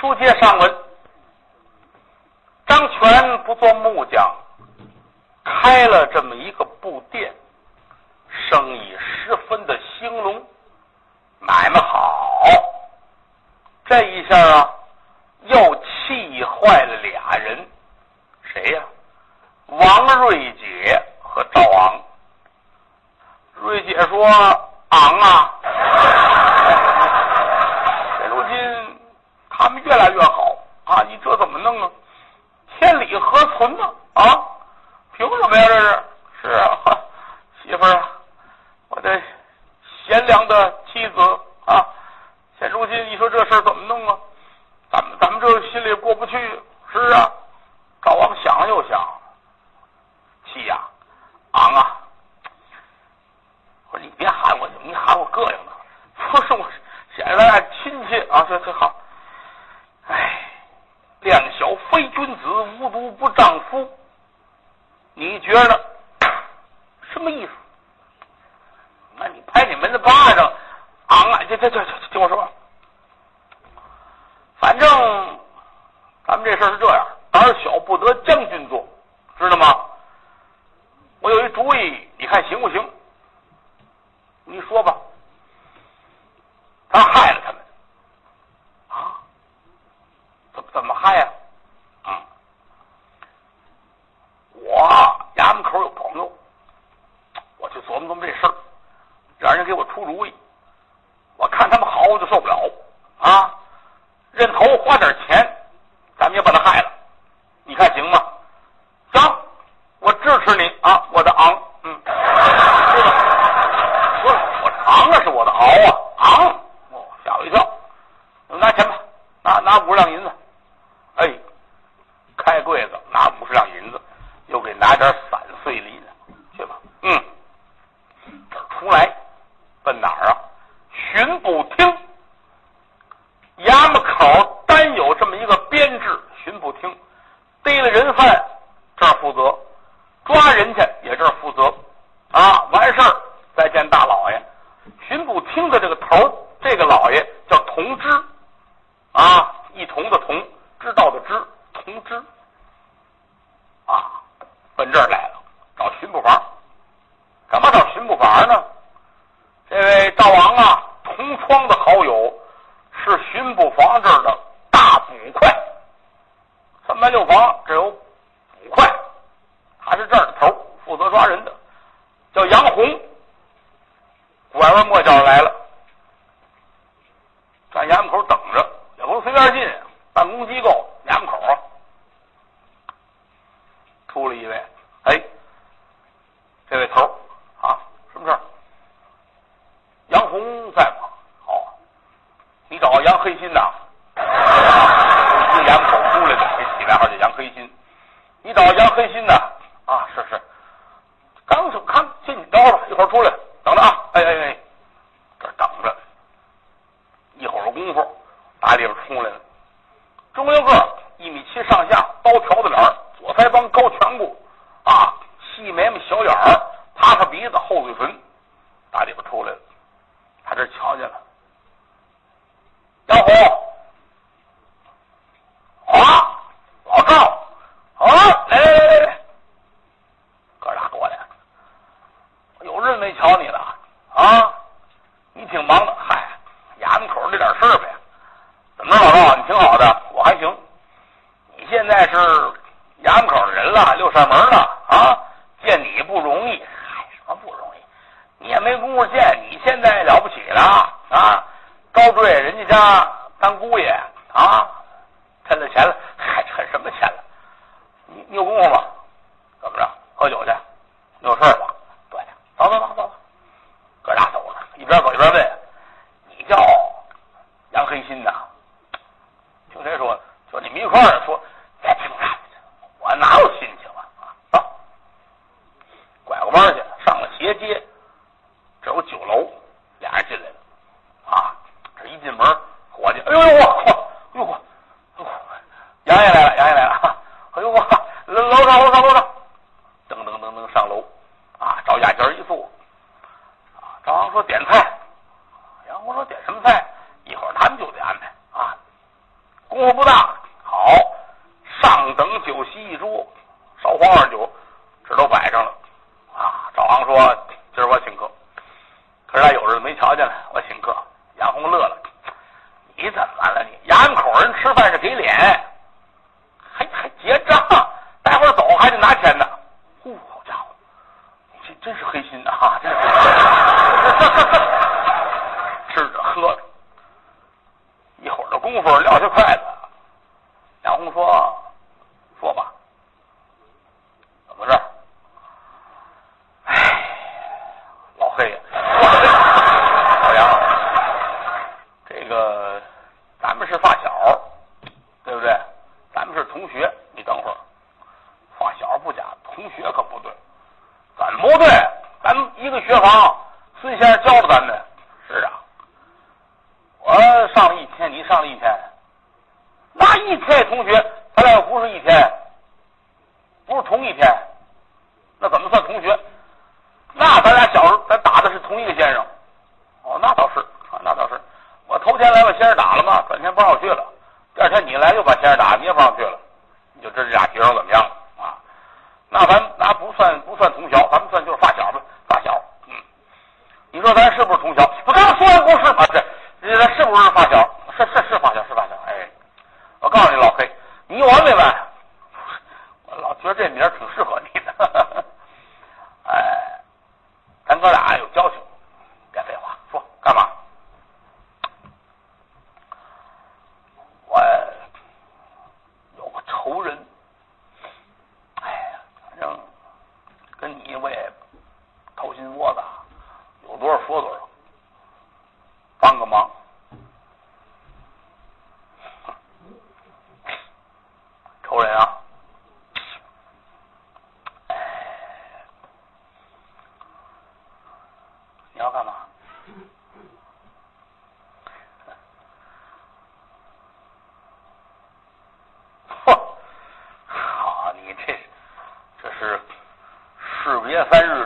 书接上文。张全不做木匠开了这么一个布店生意十分的兴隆买卖好。这一下啊好说得好。是这儿的头负责抓人的。学房，ya saben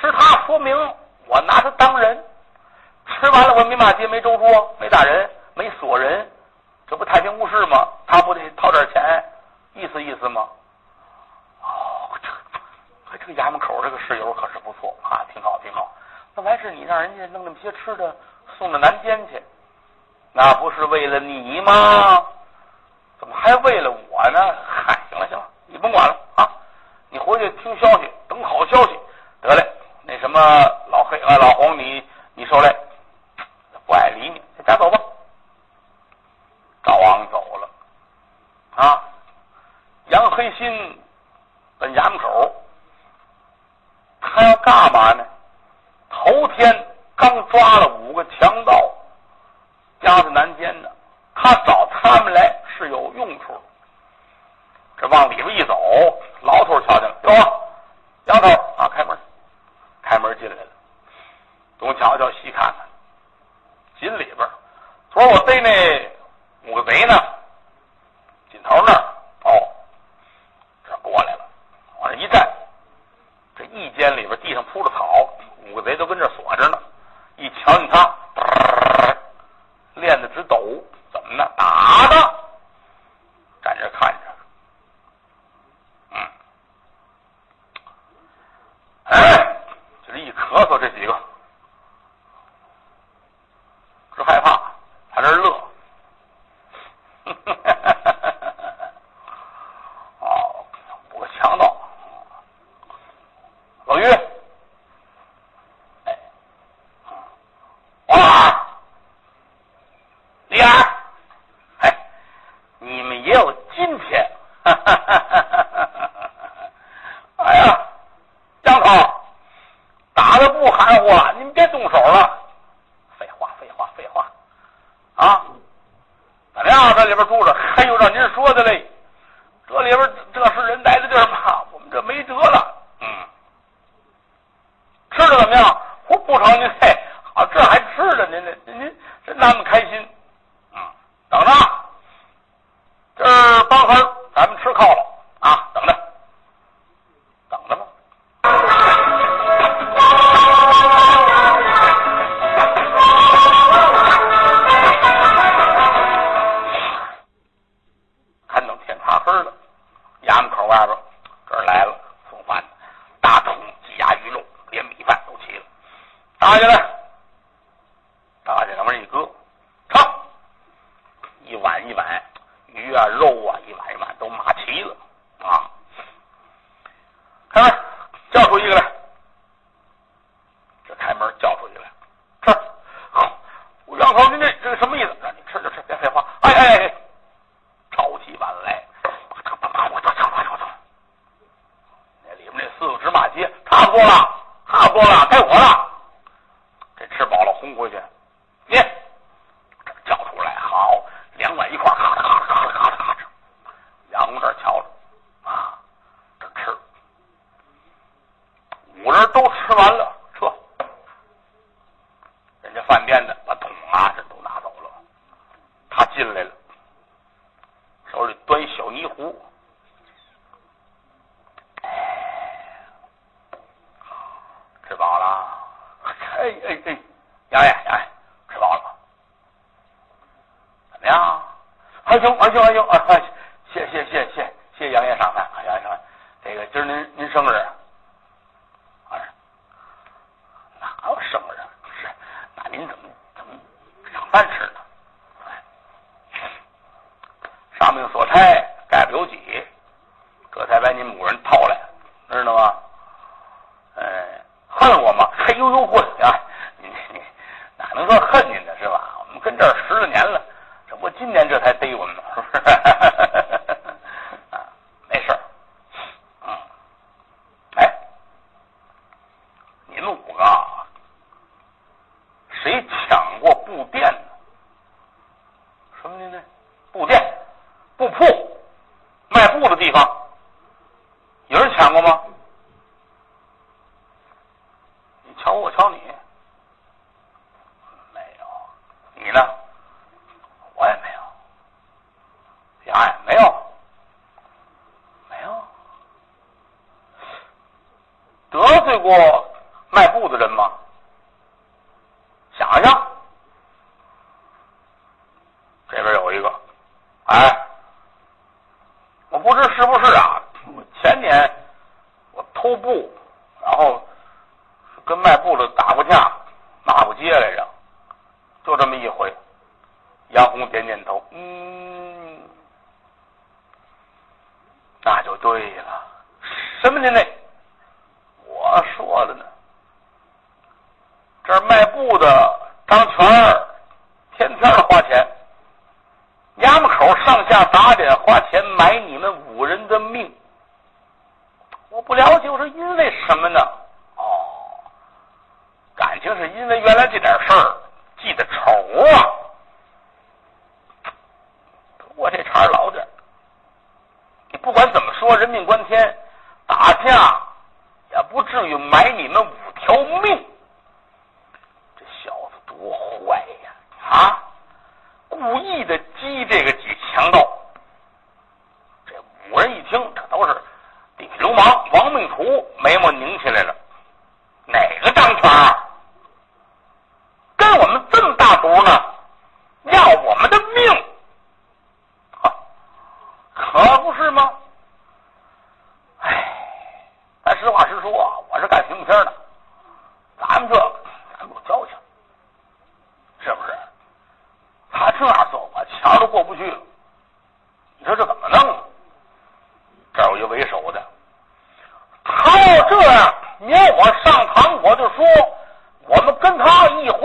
吃他说明我拿他当人。吃完了，我没骂街没周桌，没打人，没锁人，这不太平无事吗？他不得掏点钱，意思意思吗？哦，这。”这个衙门口这个室友可是不错啊，挺好挺好。那完事你让人家弄那么些吃的送到南边去，那不是为了你吗？怎么还为了我呢？嗨，行了行了，你甭管了啊！你回去听消息，等好消息。得嘞，那什么老黑啊老红，你你受累，不爱理你，家走吧。赵王走了啊，杨黑心奔衙门口。他要干嘛呢？头天刚抓了五个强盗，押在南监呢。他找他们来是有用处。这往里边一走，老头瞧见了，哟，肉啊，一碗一碗都码齐了啊！开门，叫出一个来。还行还行还行啊！谢谢谢谢谢谢杨爷赏饭啊杨爷赏饭，这个今儿您您生日。过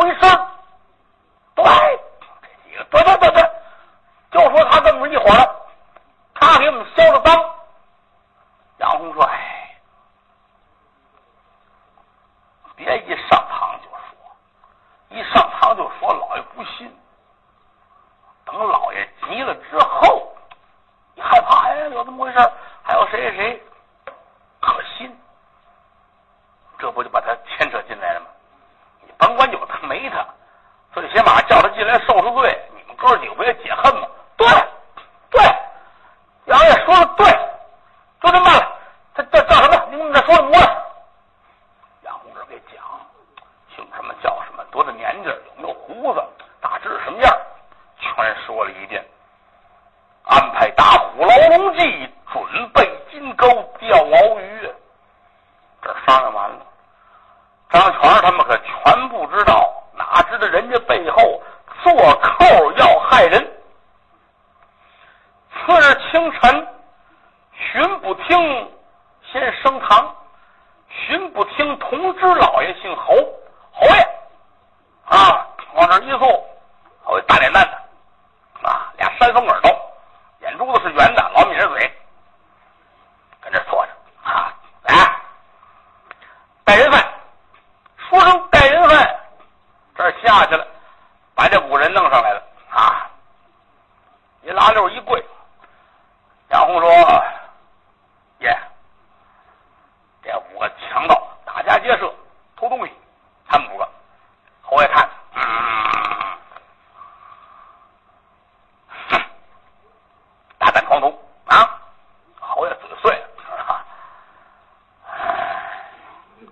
你说，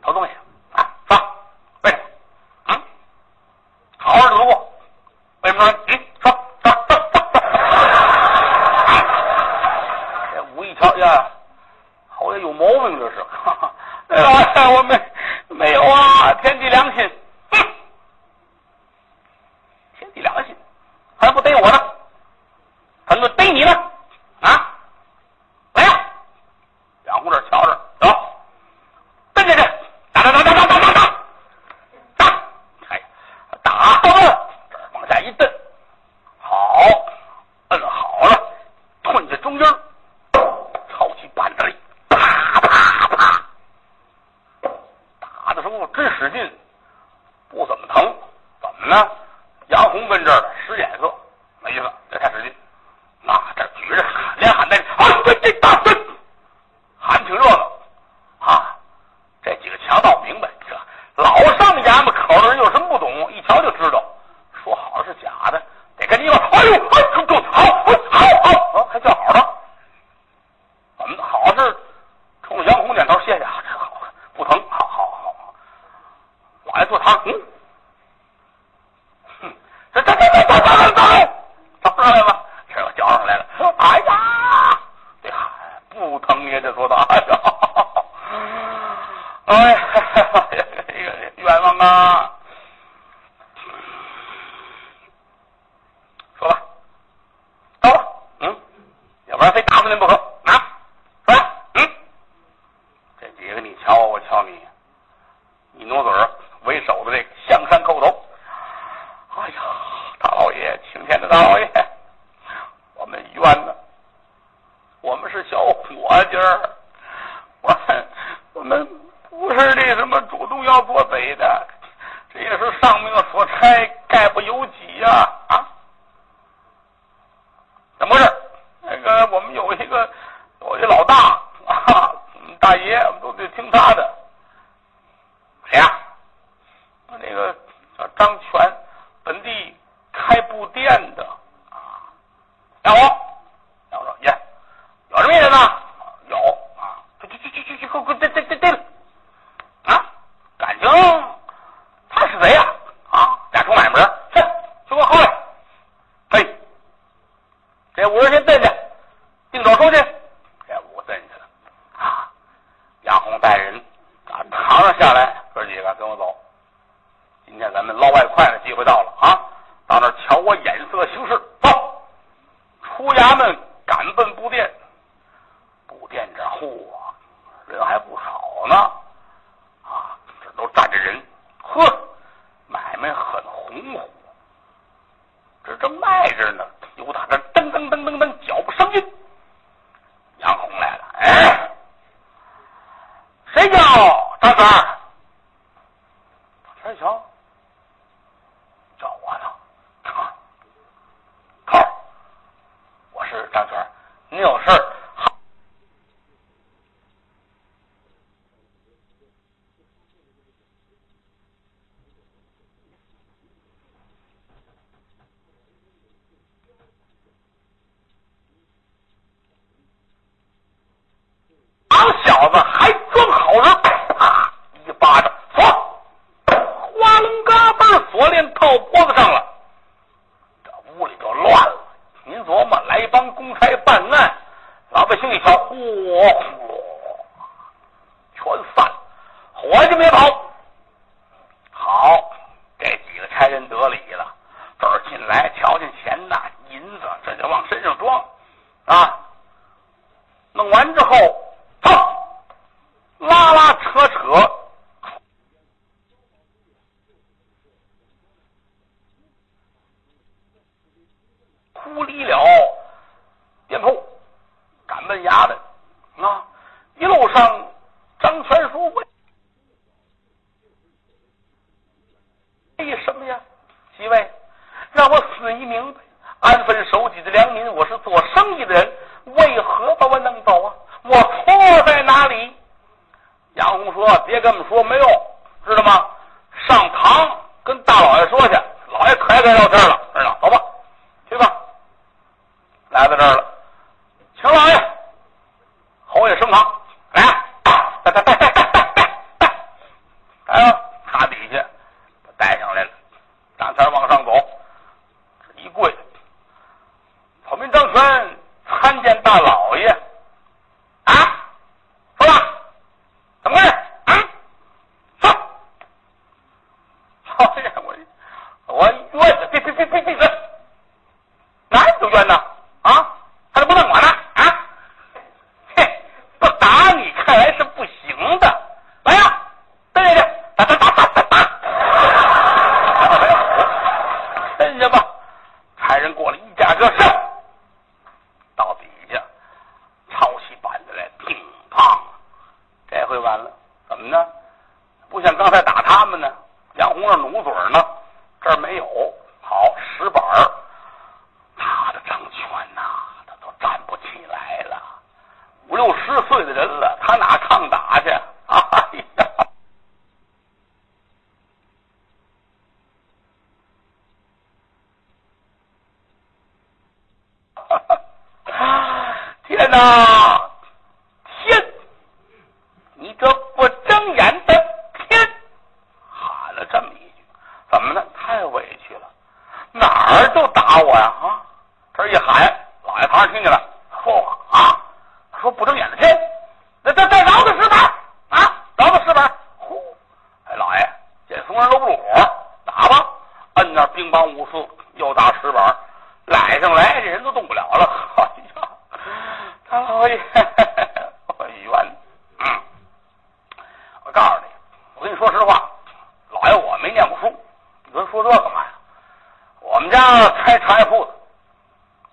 偷东西 我今乌鸦们赶奔不便。老爷说去，老爷可爱跟聊天了。告诉你，我跟你说实话，老爷我没念过书，你说说这干嘛呀？我们家开茶叶铺子，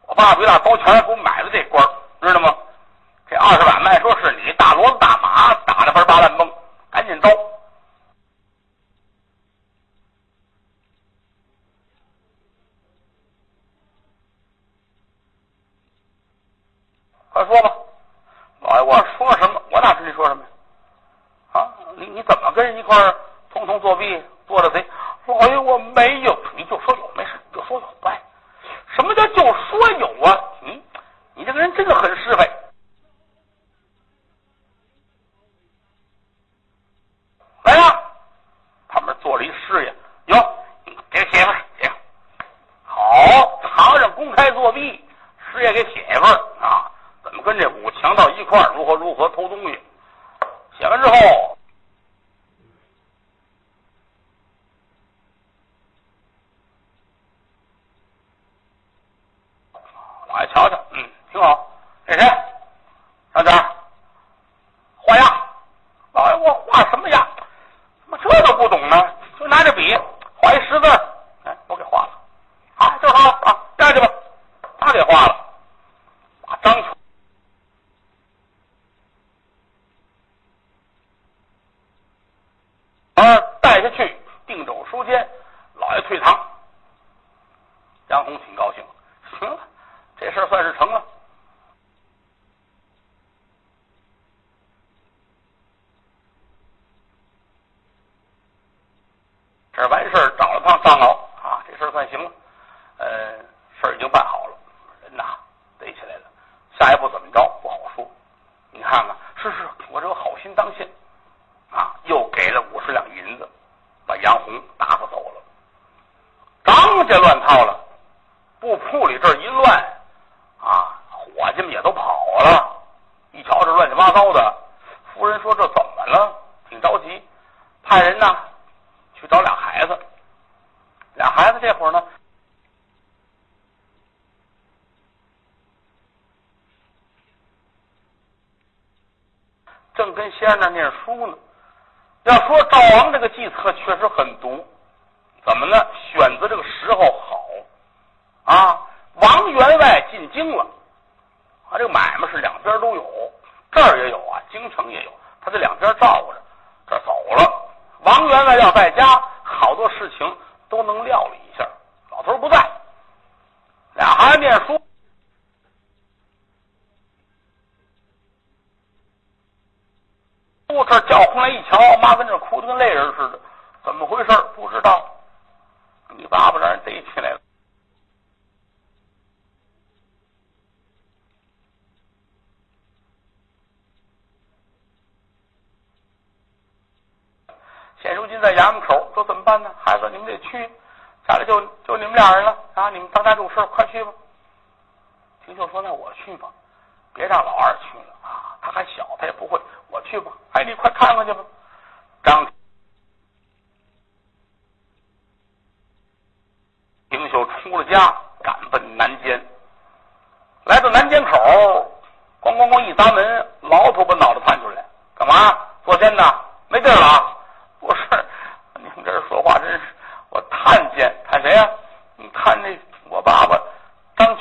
我爸比大包全给我买的这官，知道吗？这二十碗卖说是你大骡子大马打的分八烂崩。之后。这叫出来一瞧妈跟这哭的跟泪人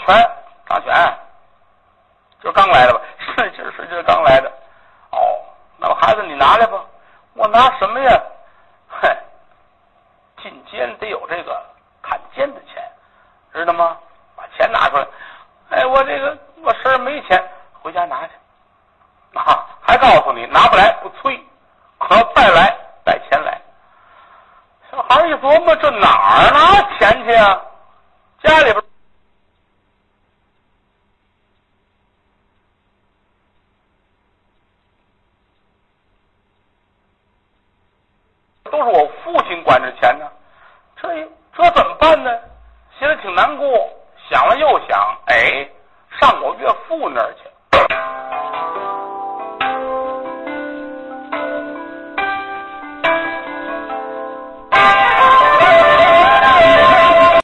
哎，大全，就刚来的吧，是就是就是刚来的哦。那么孩子你拿来吧，我拿什么呀？